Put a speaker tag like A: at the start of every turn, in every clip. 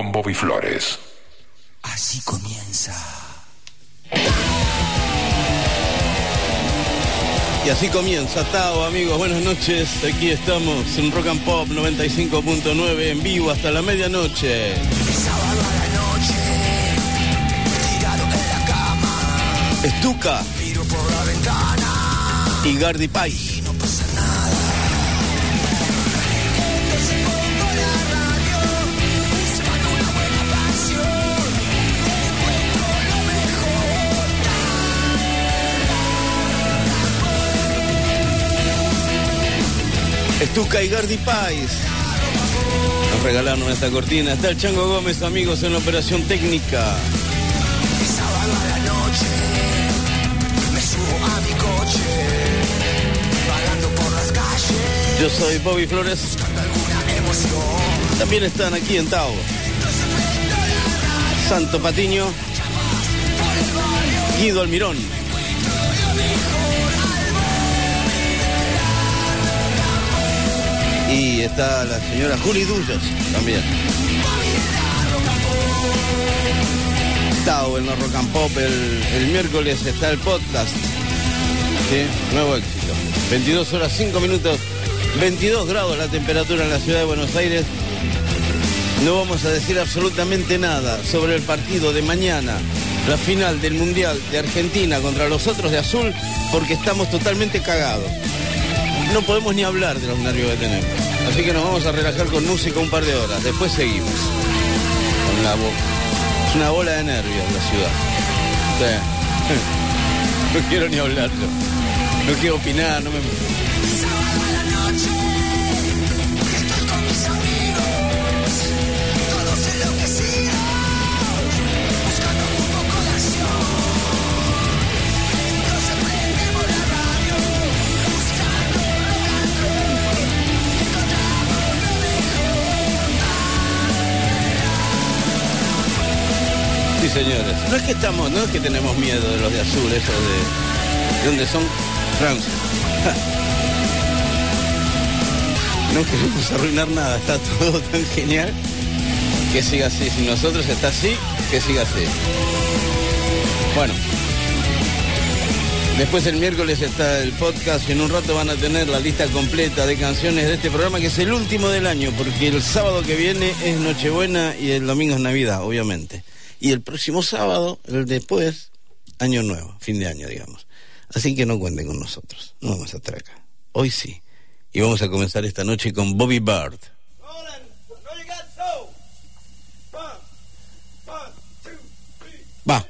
A: con Bobby Flores.
B: Así comienza.
C: Y así comienza Tao, amigos. Buenas noches. Aquí estamos en Rock and Pop 95.9 en vivo hasta la medianoche.
B: Sábado a la noche, tirado en la cama,
C: Estuca
B: miro por la ventana
C: y Gardy Pais. Estuca y Gardy Pais. Nos regalaron esta cortina. Está el Chango Gómez, amigos, en la operación técnica.
B: Sábado a la noche, me subo a mi coche, vagando por las calles,
C: Yo soy Bobby Flores. También están aquí en Tao. Santo Patiño. Guido Almirón. Y está la señora Juli Dullos también. Tao en la Rock and Pop. El, el miércoles está el podcast. Nuevo éxito. 22 horas 5 minutos. 22 grados la temperatura en la ciudad de Buenos Aires. No vamos a decir absolutamente nada sobre el partido de mañana, la final del Mundial de Argentina contra los otros de azul, porque estamos totalmente cagados. No podemos ni hablar de los nervios que tenemos. Así que nos vamos a relajar con música un par de horas. Después seguimos. Con la. Es una bola de nervios la ciudad. Sí. No quiero ni hablar yo. No quiero opinar, no me... señores. No es que estamos, no es que tenemos miedo de los de azul, esos de... ¿De dónde son? Francia. No queremos arruinar nada, está todo tan genial que siga así. Si nosotros está así, que siga así. Bueno. Después el miércoles está el podcast y en un rato van a tener la lista completa de canciones de este programa que es el último del año porque el sábado que viene es Nochebuena y el domingo es Navidad, obviamente. Y el próximo sábado, el después, Año Nuevo, fin de año, digamos. Así que no cuenten con nosotros, no vamos a estar acá. Hoy sí. Y vamos a comenzar esta noche con Bobby Bird. Va.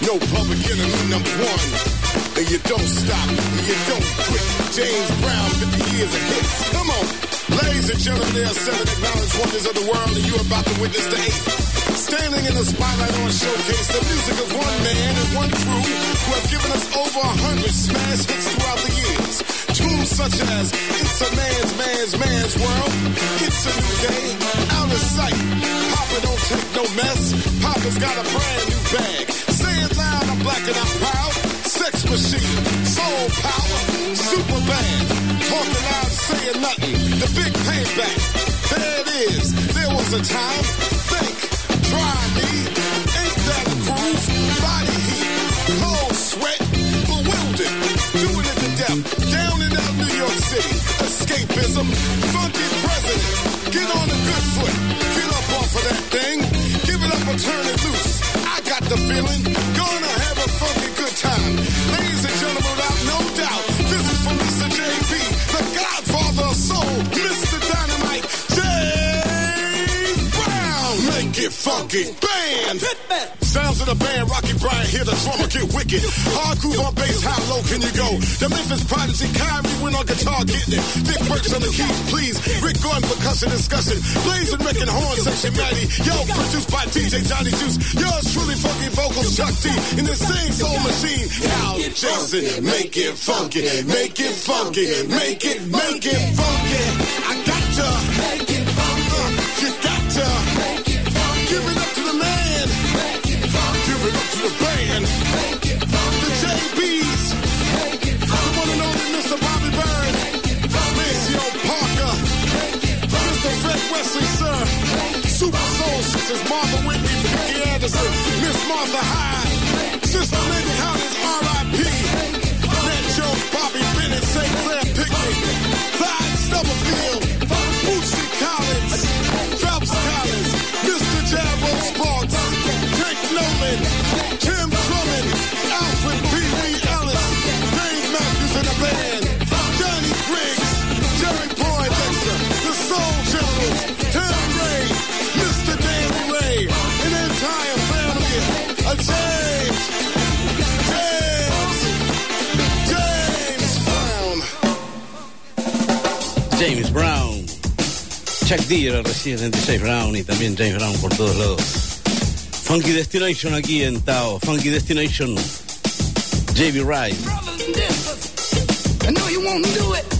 D: No
A: public enemy number one. And you don't stop, and you don't quit. James Brown, 50 years of hits. Come on. Ladies and gentlemen, there are seven acknowledged wonders of the world, and you're about to witness the eighth. Standing in the spotlight on showcase, the music of one man and one crew who have given us over a hundred smash hits throughout the years. Tunes such as It's a Man's Man's Man's World, It's a New Day, Out of Sight, Papa Don't Take No Mess, Papa's got a brand new bag. It loud, I'm black and I'm proud. Sex Machine, Soul Power, Super Band, talking loud, saying nothing. The big payback, there it is. There was a time, think, try me, ain't that a groove? Body heat, cold sweat, bewildered, doing it to death. Down and out New York City, escapism, funky president. Get on the good foot, get up off of that thing, give it up or turn it loose. The feeling, gonna have a funky good time. Ladies and gentlemen, without no doubt, this is for Mr. JB, the godfather of soul, Mr. Dynamite, James Brown. Make it funky, band. Sounds of the band, Rocky Bryant, hear the drummer get wicked. Hard groove on bass, how low can you go? The Memphis Prodigy, Kyrie went on guitar getting it. Dick Burks on the keys, please. Rick Gordon, percussion discussion. Blazing Rick and horn section, Matty. Yo, produced by DJ Johnny Juice. Yours truly funky vocals, Chuck D. In the same soul machine. Al Jason, make it funky, make it funky, make it, make it funky. I got to make it the band. The JBs. The one and only Mr. Bobby Byrne. Maceo Parker. Mr. Fred Wesley, sir. Super Soul Sisters, Martha Whitney, Becky Anderson, Miss Martha Hyde. Sister Lady Collins,
C: Chuck D era residente James Brown y también James Brown por todos lados. Funky Destination aquí en Tao. Funky Destination. JB
B: sisters, I know you won't do it.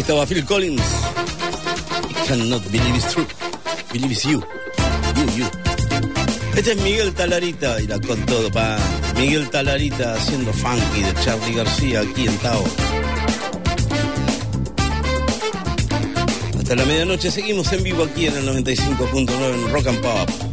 C: Estaba Phil Collins. I cannot believe it's true. Believe it's you. You, you. Este es Miguel Talarita y la con todo, pa. Miguel Talarita haciendo funky de Charlie García aquí en Tao. Hasta la medianoche seguimos en vivo aquí en el 95.9 en Rock and Pop.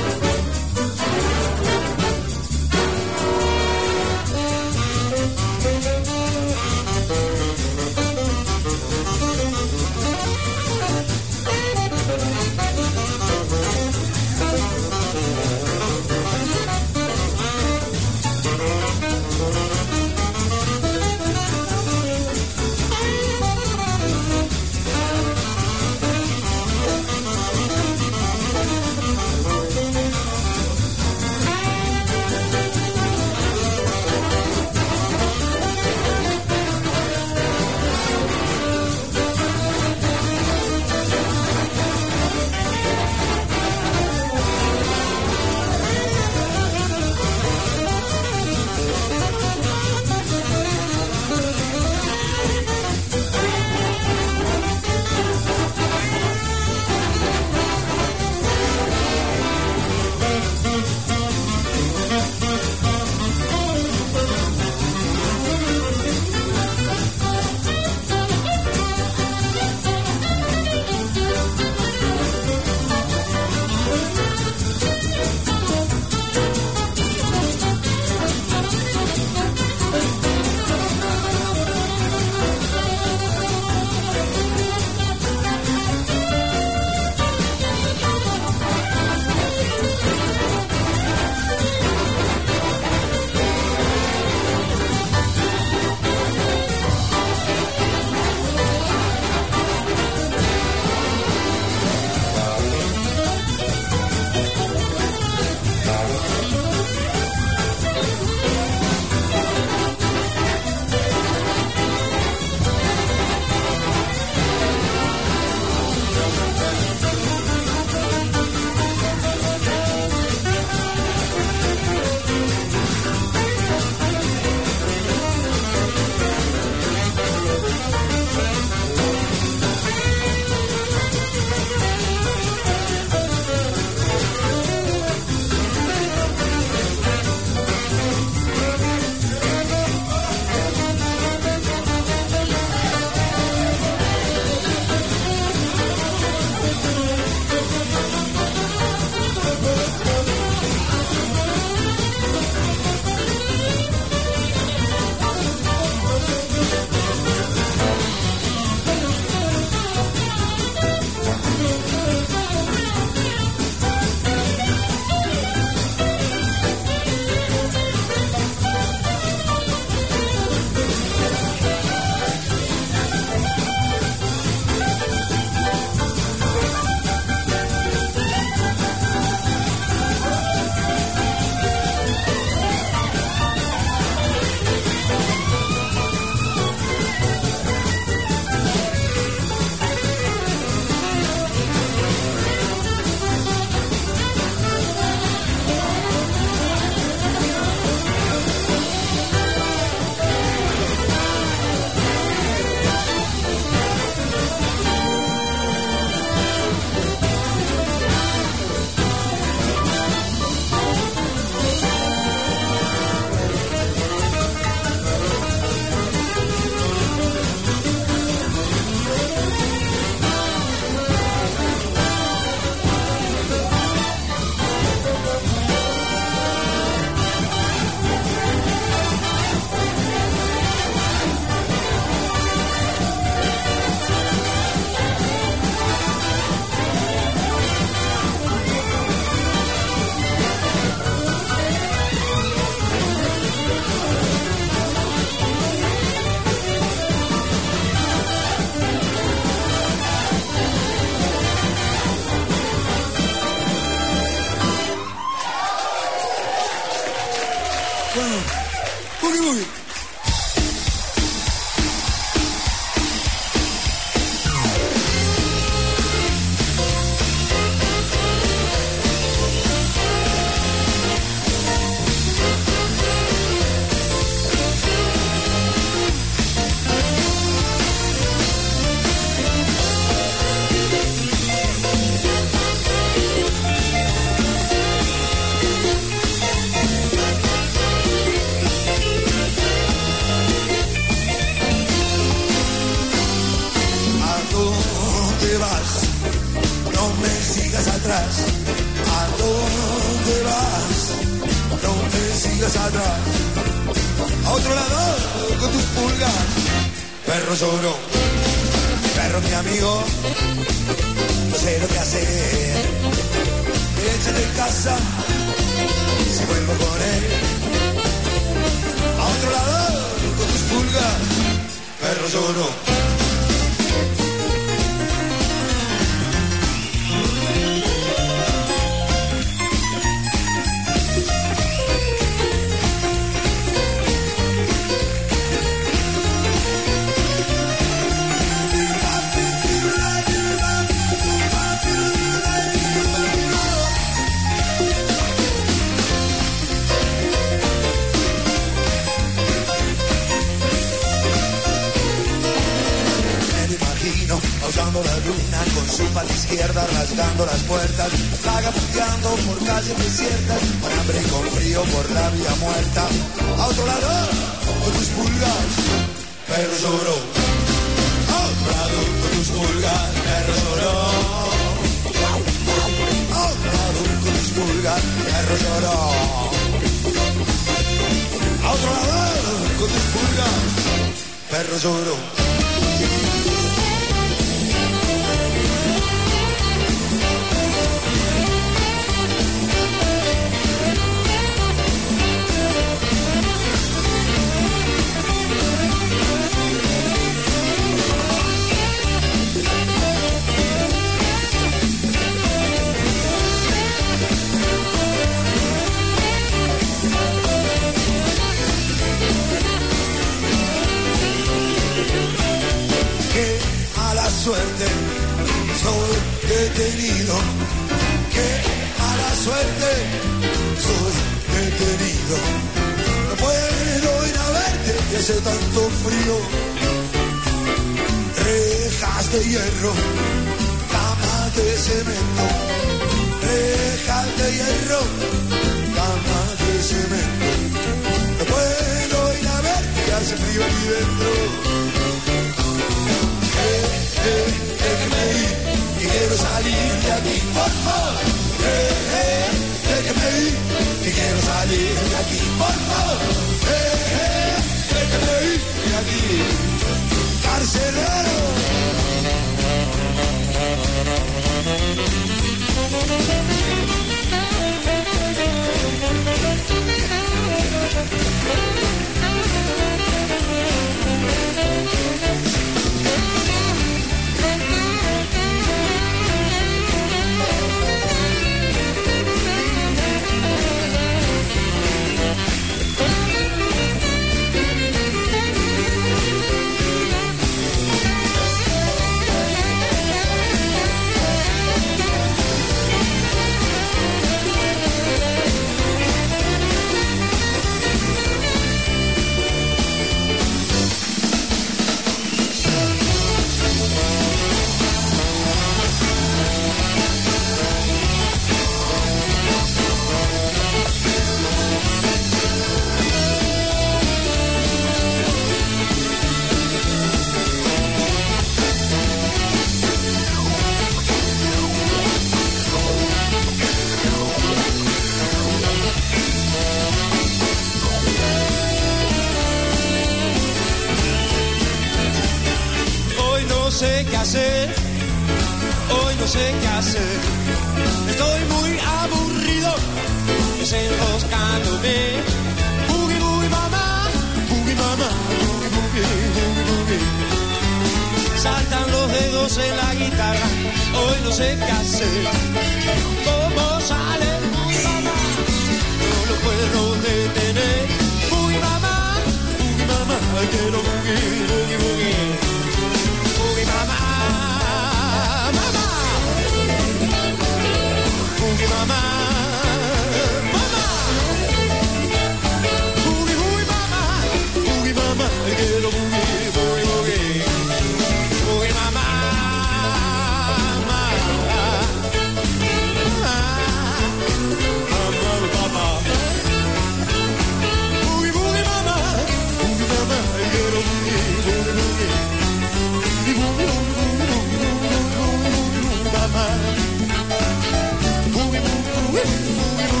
C: Yeah.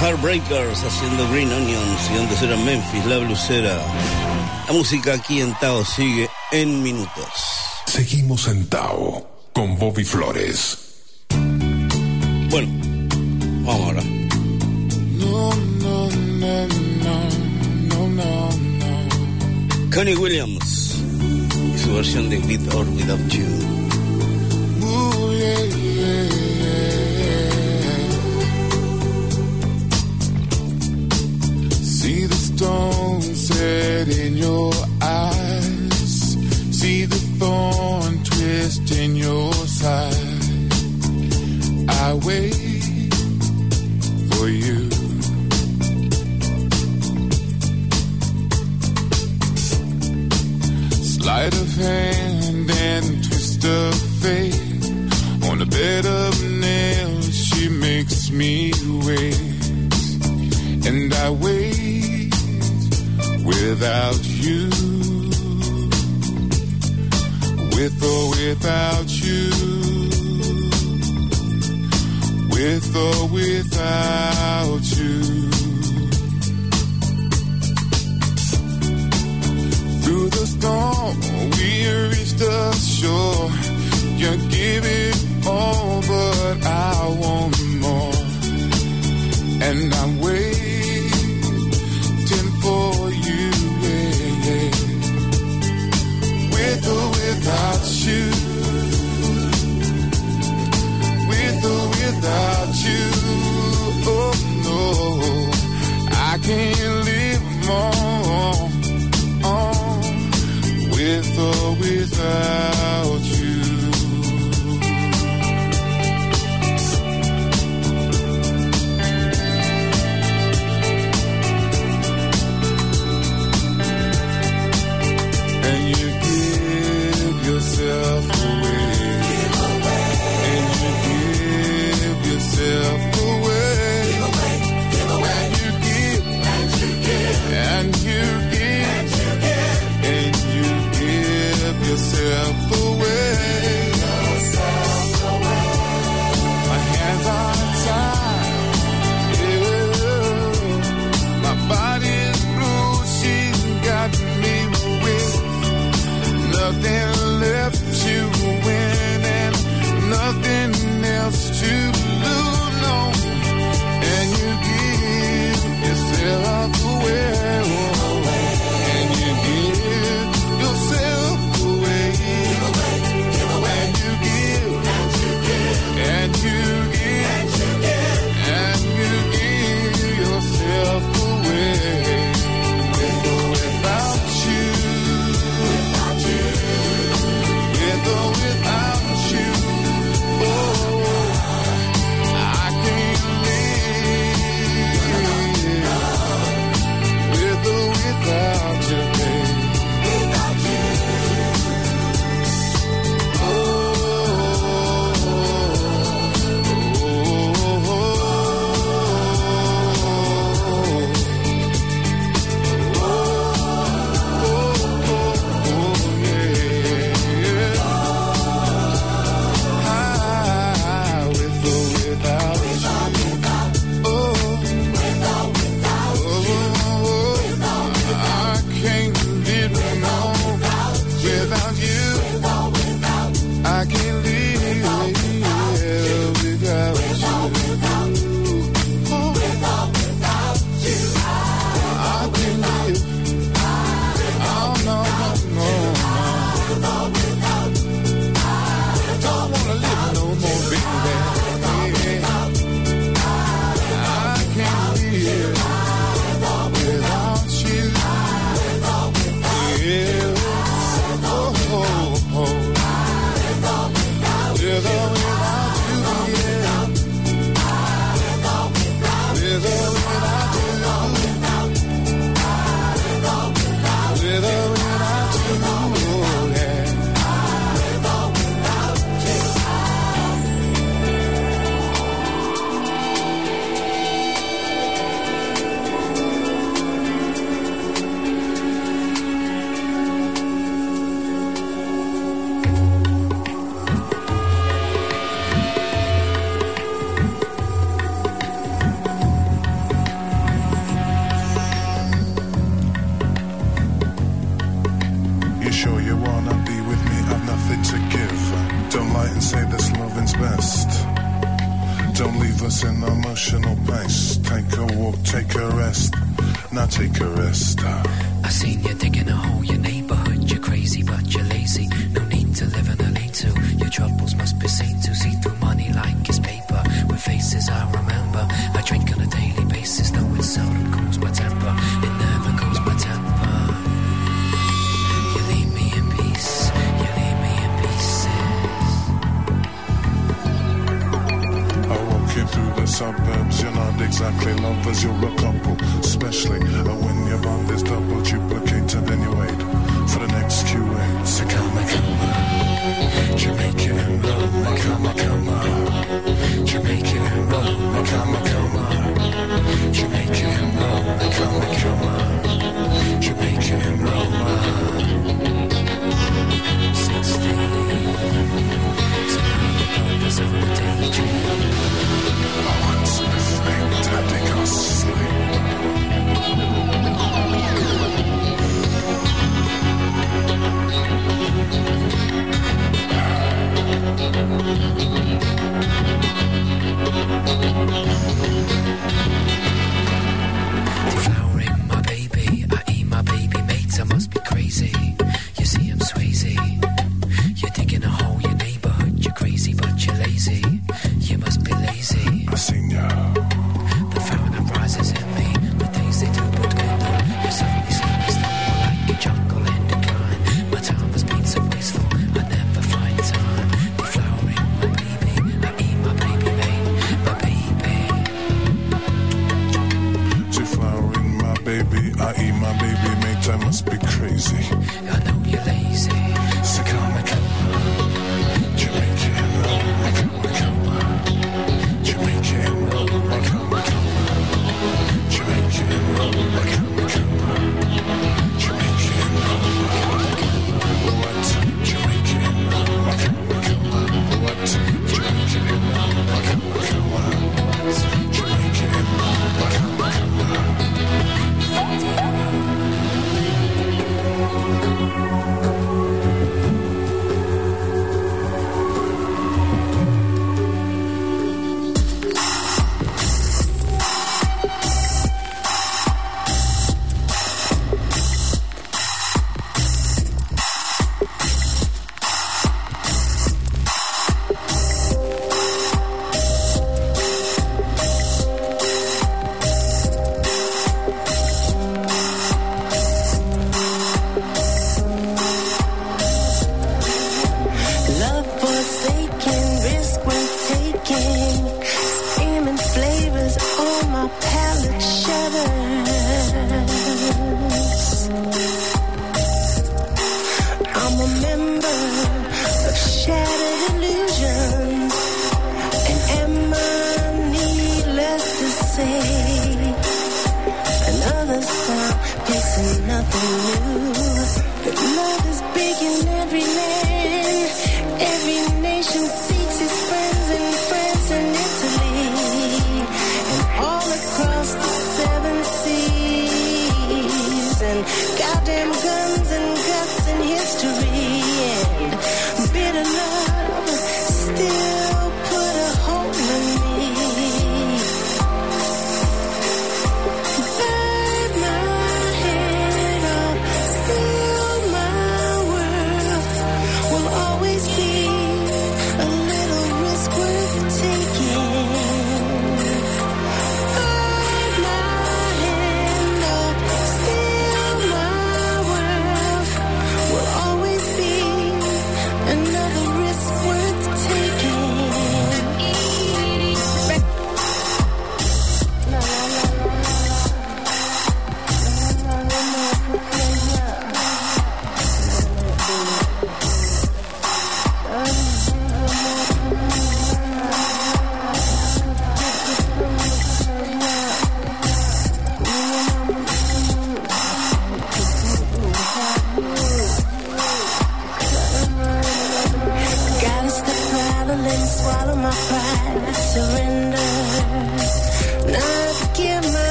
C: Heartbreakers haciendo Green Onions y antes era Memphis, la blusera. La música aquí en Tao sigue en minutos.
E: Seguimos en Tao con Bobby Flores.
C: Bueno, vamos ahora.
F: No, no, no, no, no, no, no.
C: Connie Williams y su versión de With or Without You.
F: Wait without you. With or without you. With or without you. Through the storm, we reached the shore. You give it all, but I want more. And I'm waiting without you. With or without you. Oh no, I can't live more on with or without yourself.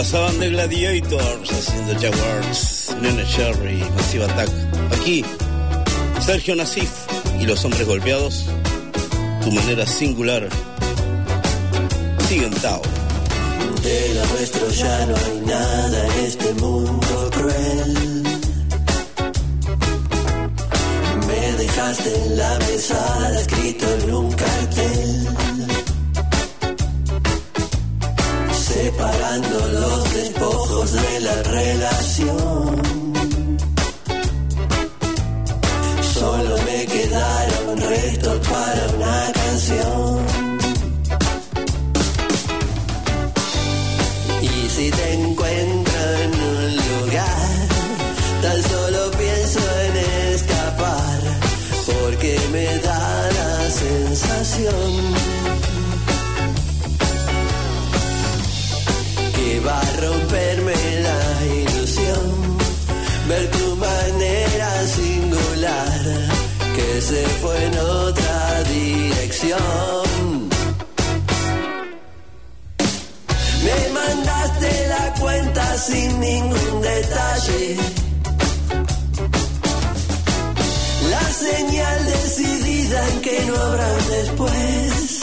C: Pasaban de Gladiators haciendo Jaguars, Nene Cherry, Massive Attack. Aquí, Sergio Nasif y los hombres golpeados. Tu manera singular. Siguen Tao.
G: De lo nuestro ya no hay nada en este mundo cruel. Me dejaste en la mesada escrito en un cartel. Separando los despojos de la relación. Solo me quedaron restos para una canción. Y si te encuentro en un lugar, tan solo pienso en escapar, porque me da la sensación Me mandaste la cuenta sin ningún detalle. La señal decidida en que no habrá después.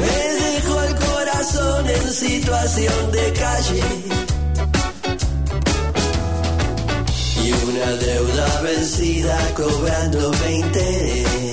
G: Me dejó el corazón en situación de calle. Una deuda vencida cobrándome interés.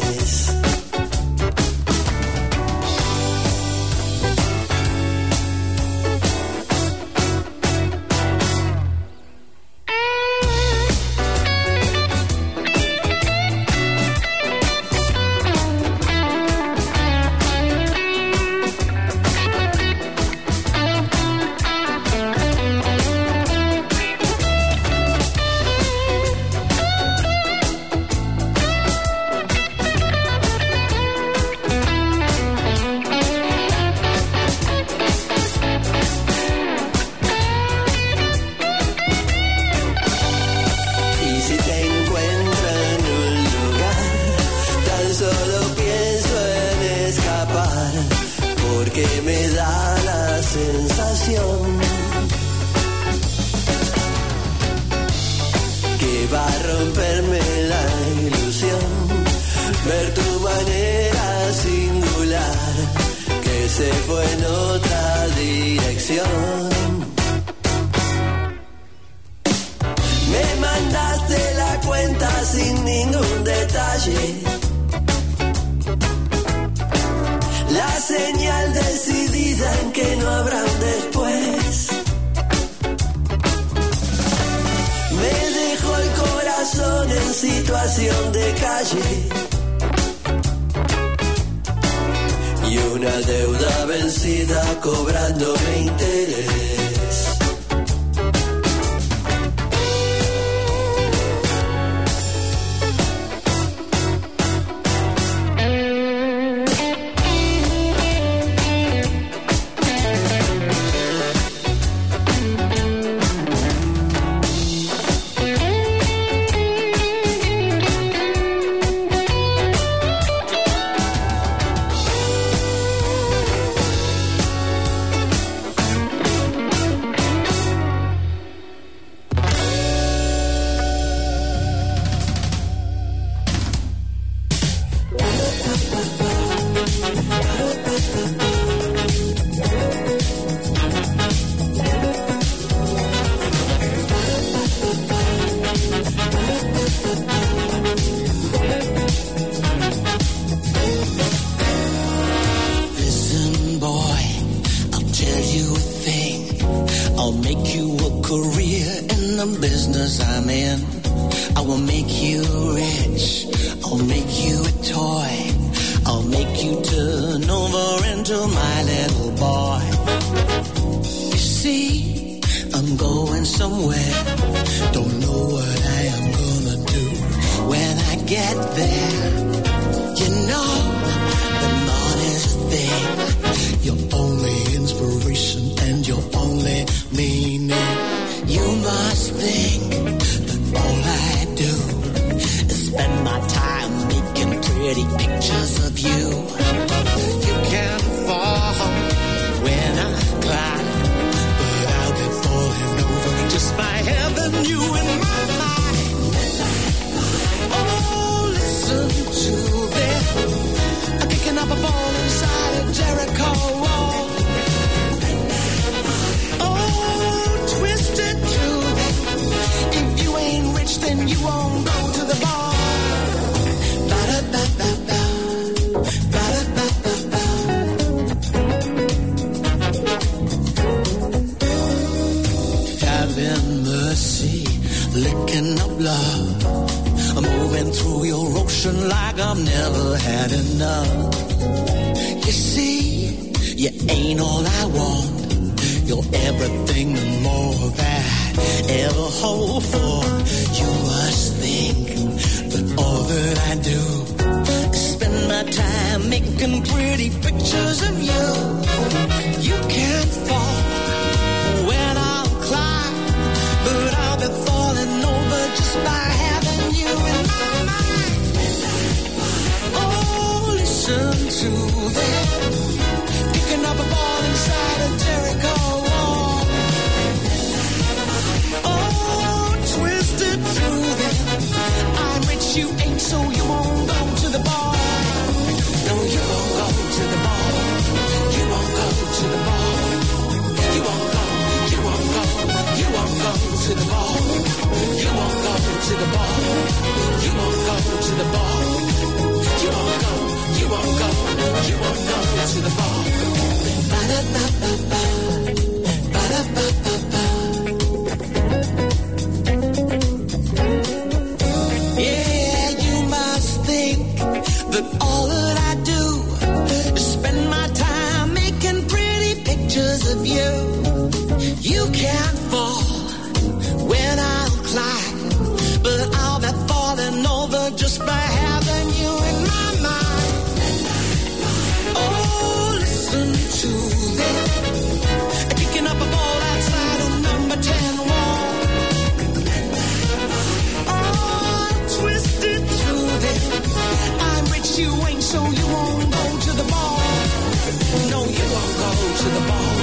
H: to the ball.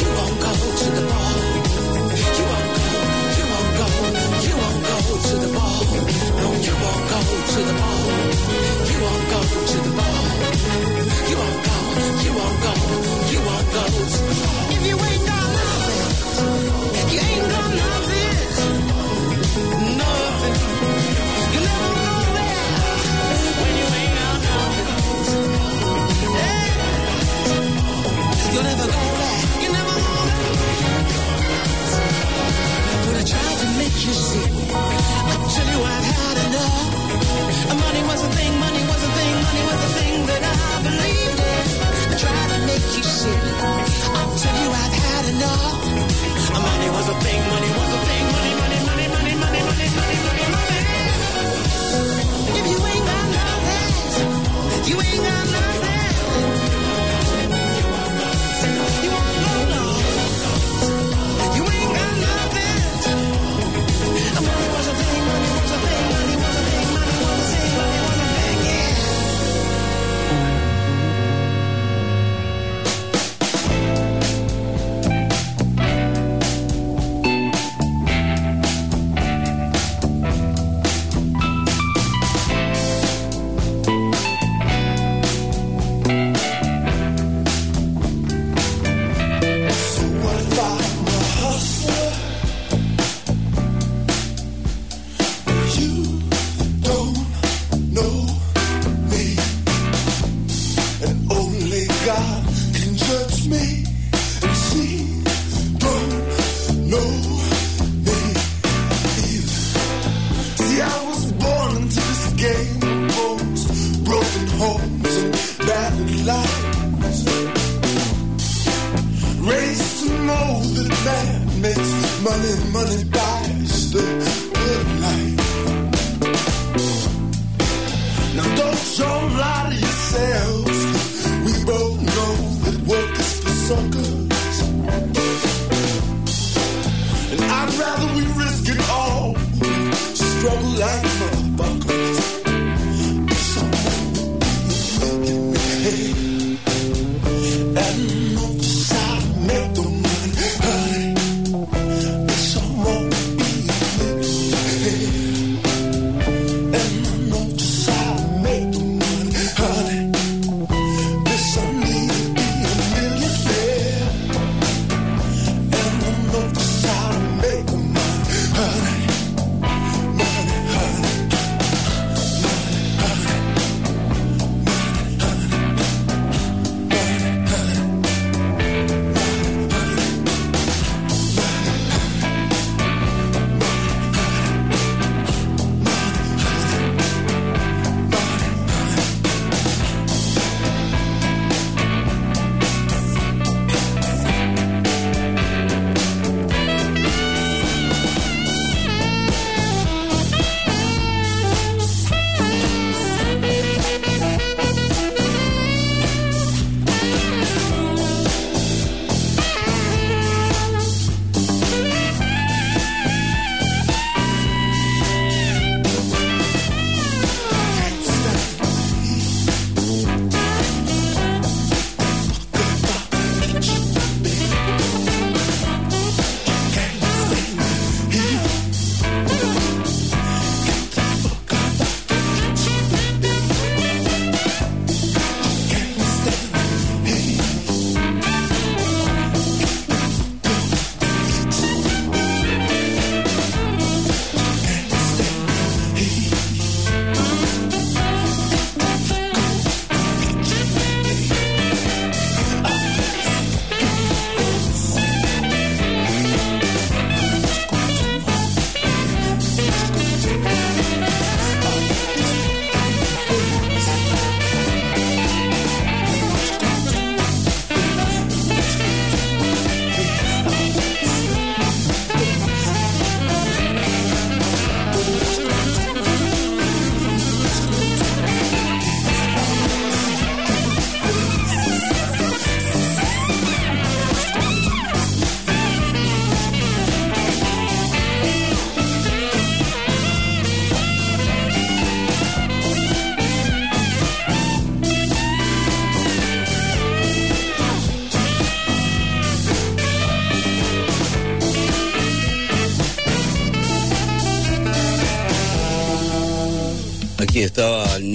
H: You won't go to the ball. You won't go. You won't go. You won't go to the ball. No, you won't go to the ball. You won't go to the ball. You won't go. You won't go. you see. telling you I've had enough. Money was a thing, money was a thing, money was a thing that I believed in. I tried to make you see. You I've had enough. Money was a thing, money was a thing, money, money.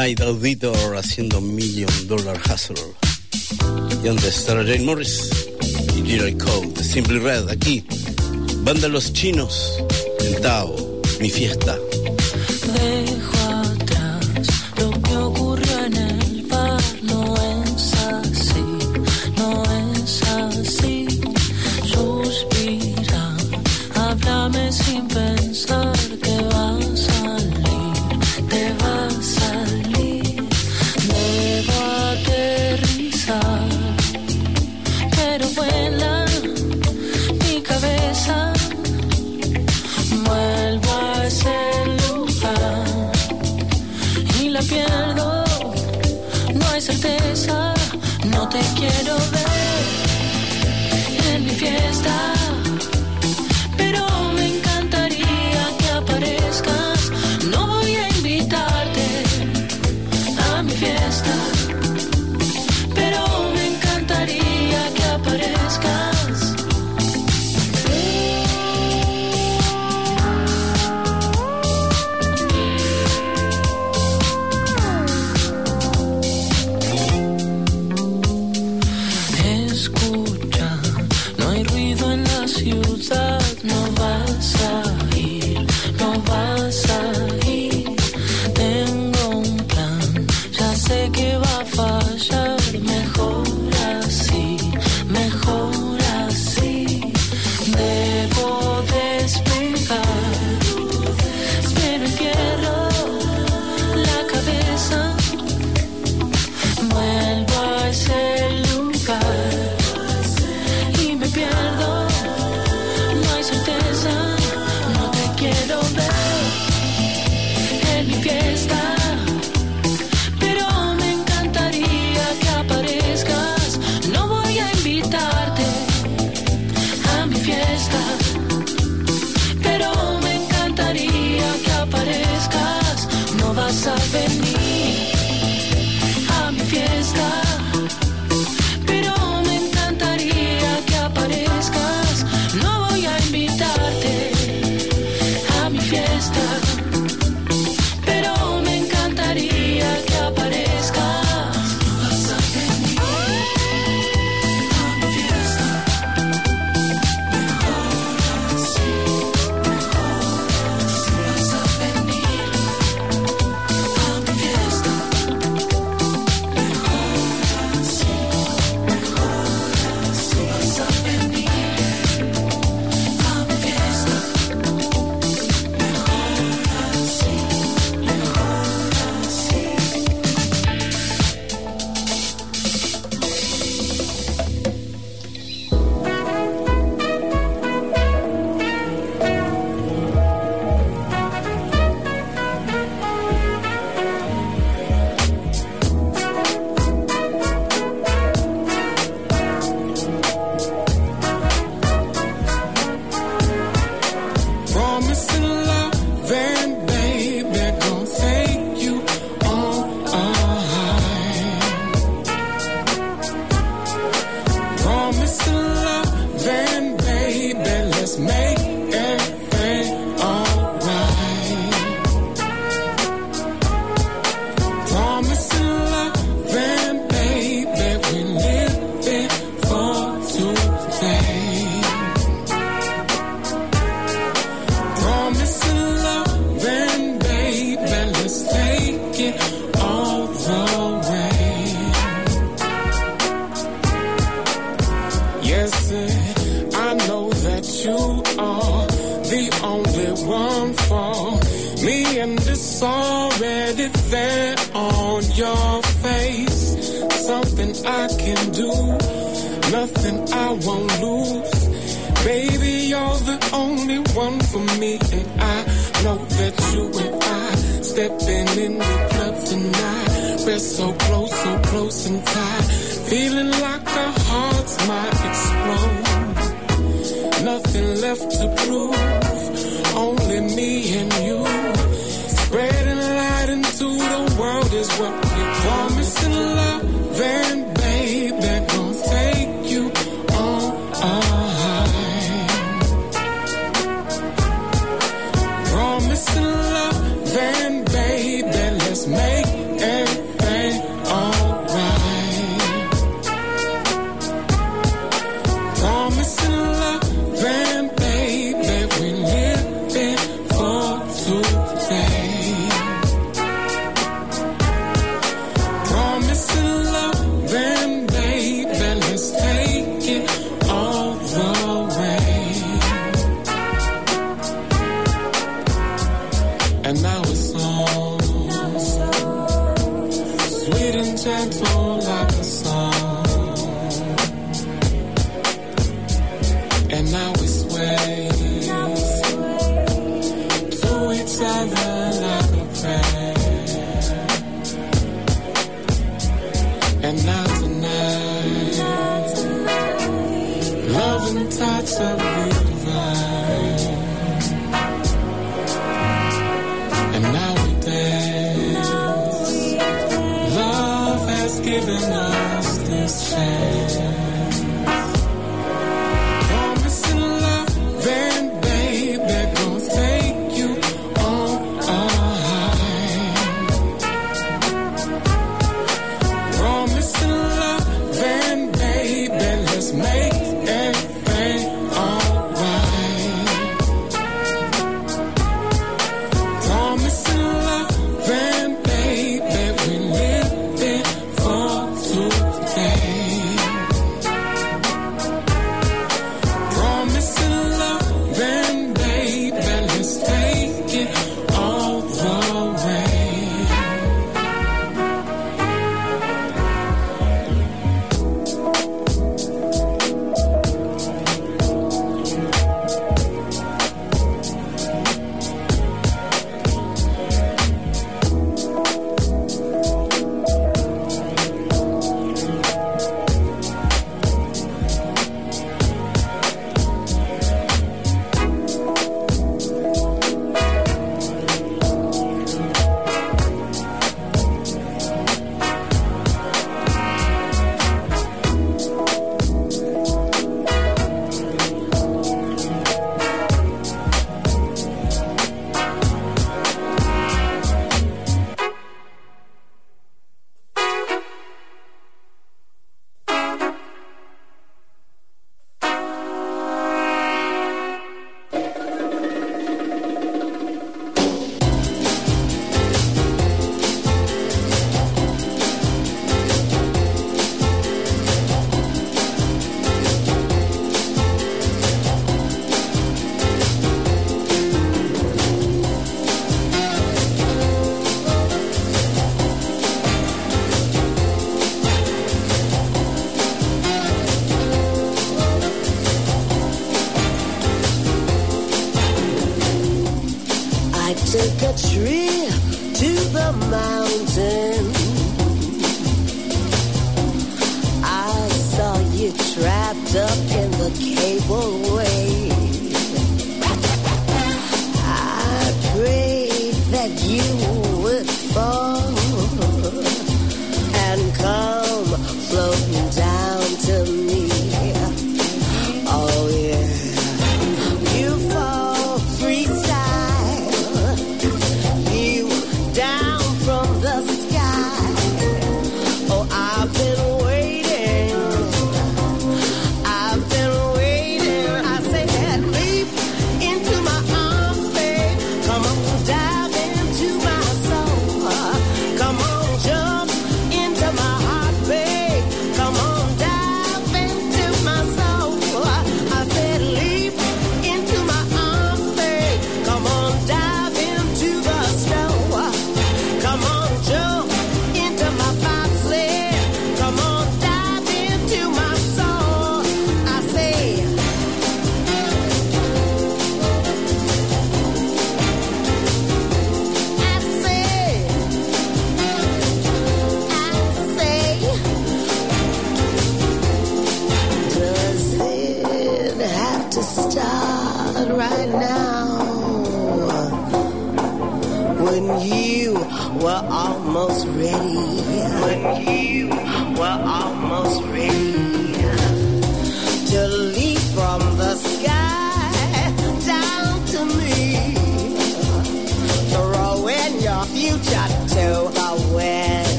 I: Night Auditor haciendo Million Dollar Hustle. Y antes Sarah Jane Morris y Gerald Cole de Simply Red aquí. Banda Los Chinos en Tao, mi fiesta.
J: school.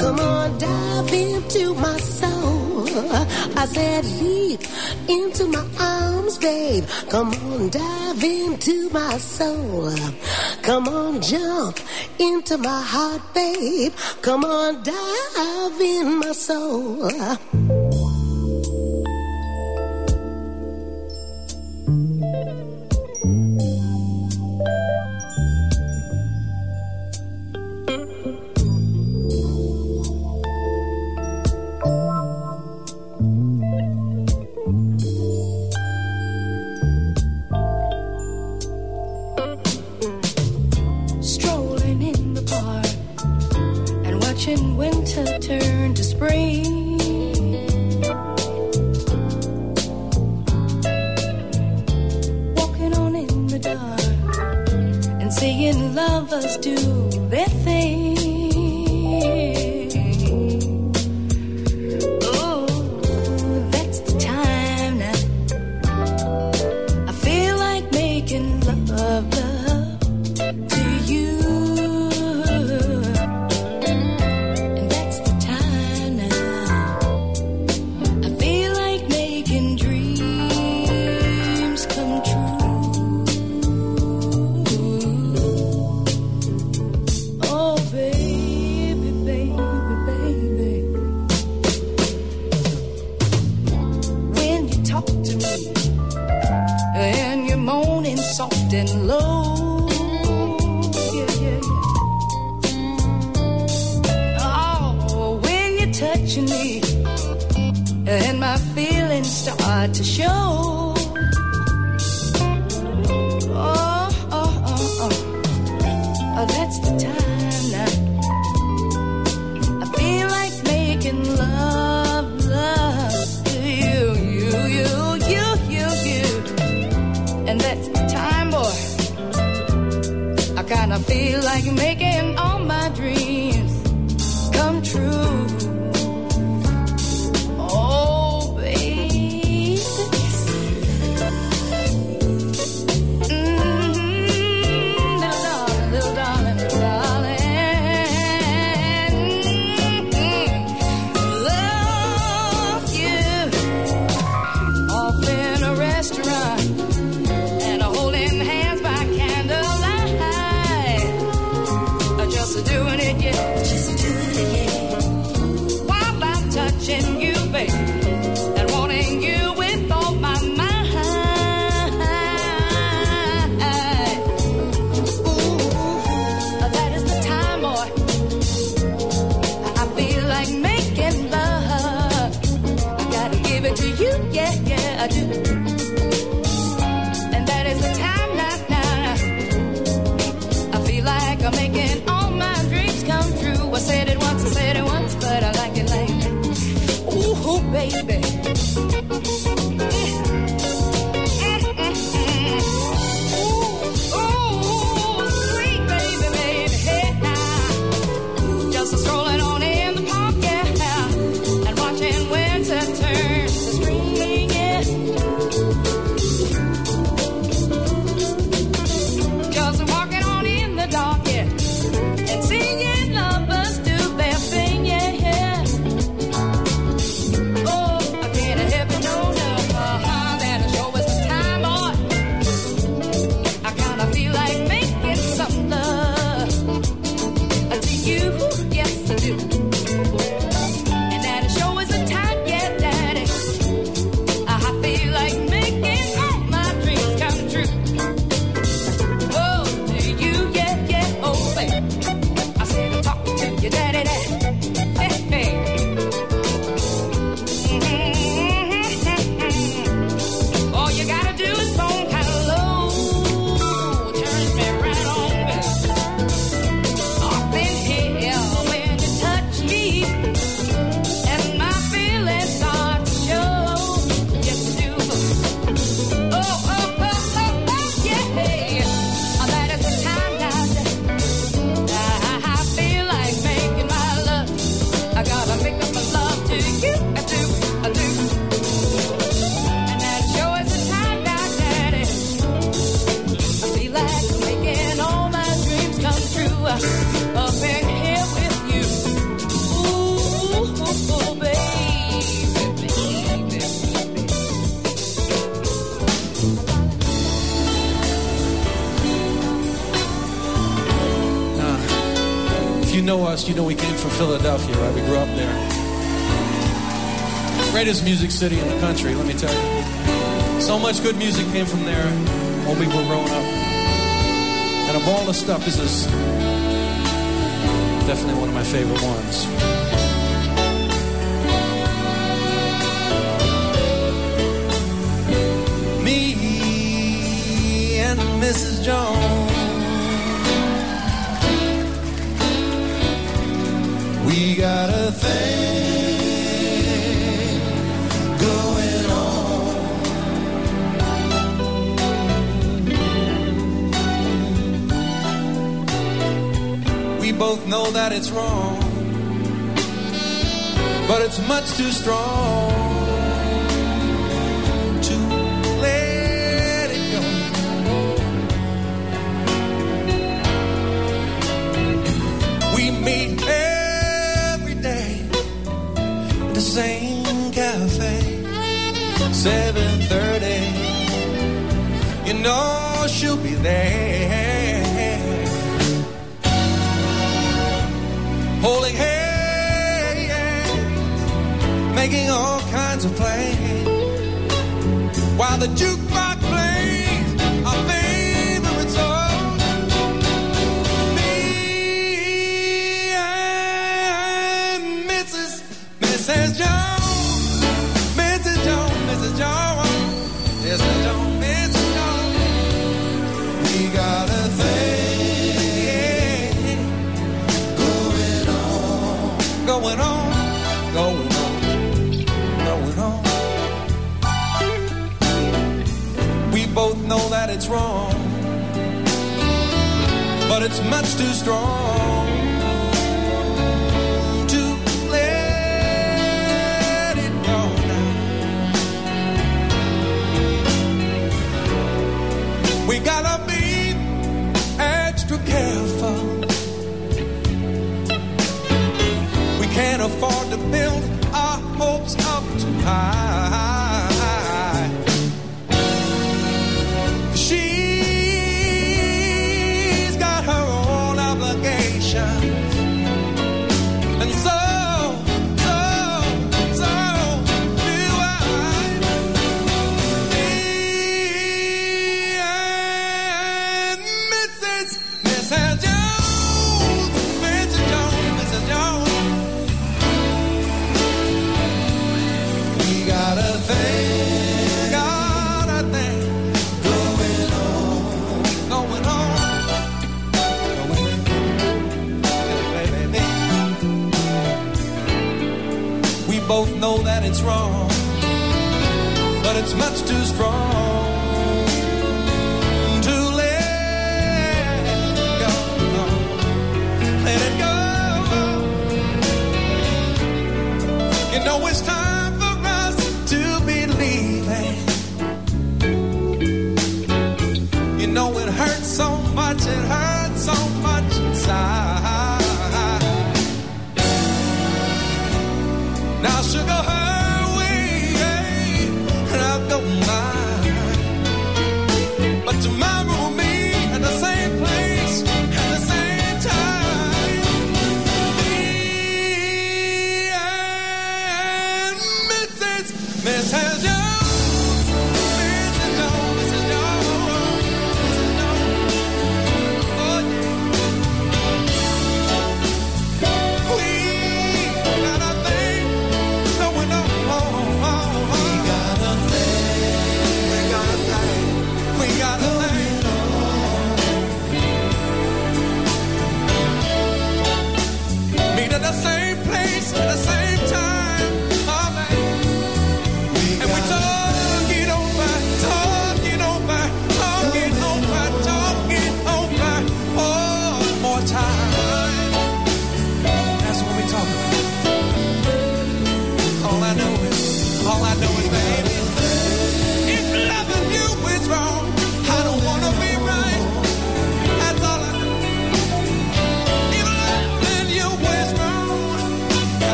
J: Come on, dive into my soul. I said, leap into my arms, babe. Come on, dive into my soul.
K: Come on, jump into my heart, babe. Come on, dive in my soul. turn to spring. Walking on in the dark and seeing lovers do their thing. to show. Oh, oh, oh, oh. oh that's the time now. I feel like making love, love to you, you, you, you, you, you. And that's the time, boy. I kinda feel like making.
L: greatest music city in the country, let me tell you. So much good music came from there when we were growing up. And of all the stuff, this is definitely one of my favorite ones. wrong, but it's much too strong. it's wrong, but it's much too strong to let it go now. We gotta be extra careful. We can't afford to build know that it's wrong.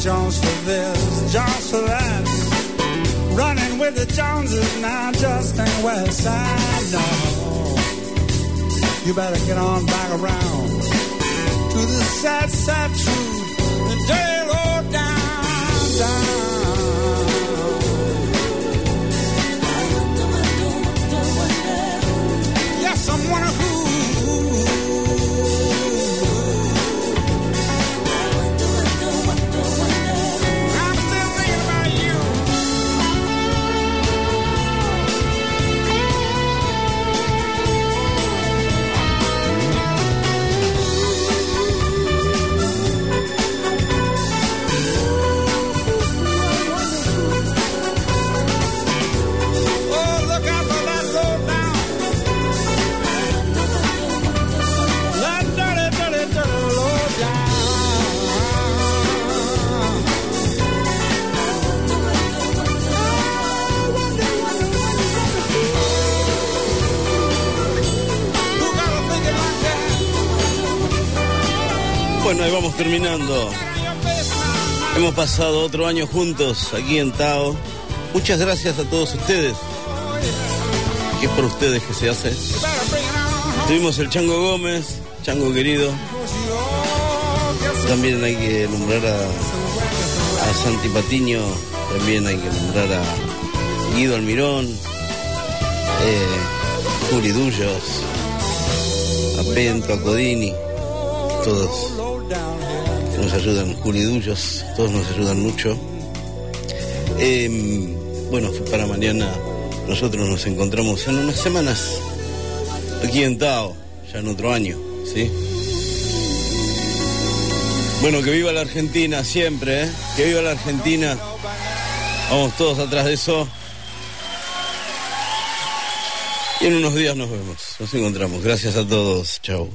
L: Jones
M: for this, Jones for that. Running with the Joneses now just ain't west side, no. You better get on back around to the sad, sad
C: Bueno, vamos terminando. Hemos pasado otro año juntos aquí en Tao. Muchas gracias a todos ustedes. Que es por ustedes que se hace. Tuvimos el Chango Gómez, Chango querido. También hay que nombrar a, a Santi Patiño. También hay que nombrar a Guido Almirón. Eh, Juri Dullos. A Pento, a Codini. Nos ayudan, Juli Dullos, todos nos ayudan mucho. Eh, bueno, para mañana nosotros nos encontramos en unas semanas aquí en Tao, ya en otro año, ¿sí? Bueno, que viva la Argentina siempre, ¿eh? Que viva la Argentina. Vamos todos atrás de eso. Y en unos días nos vemos, nos encontramos. Gracias a todos. Chao.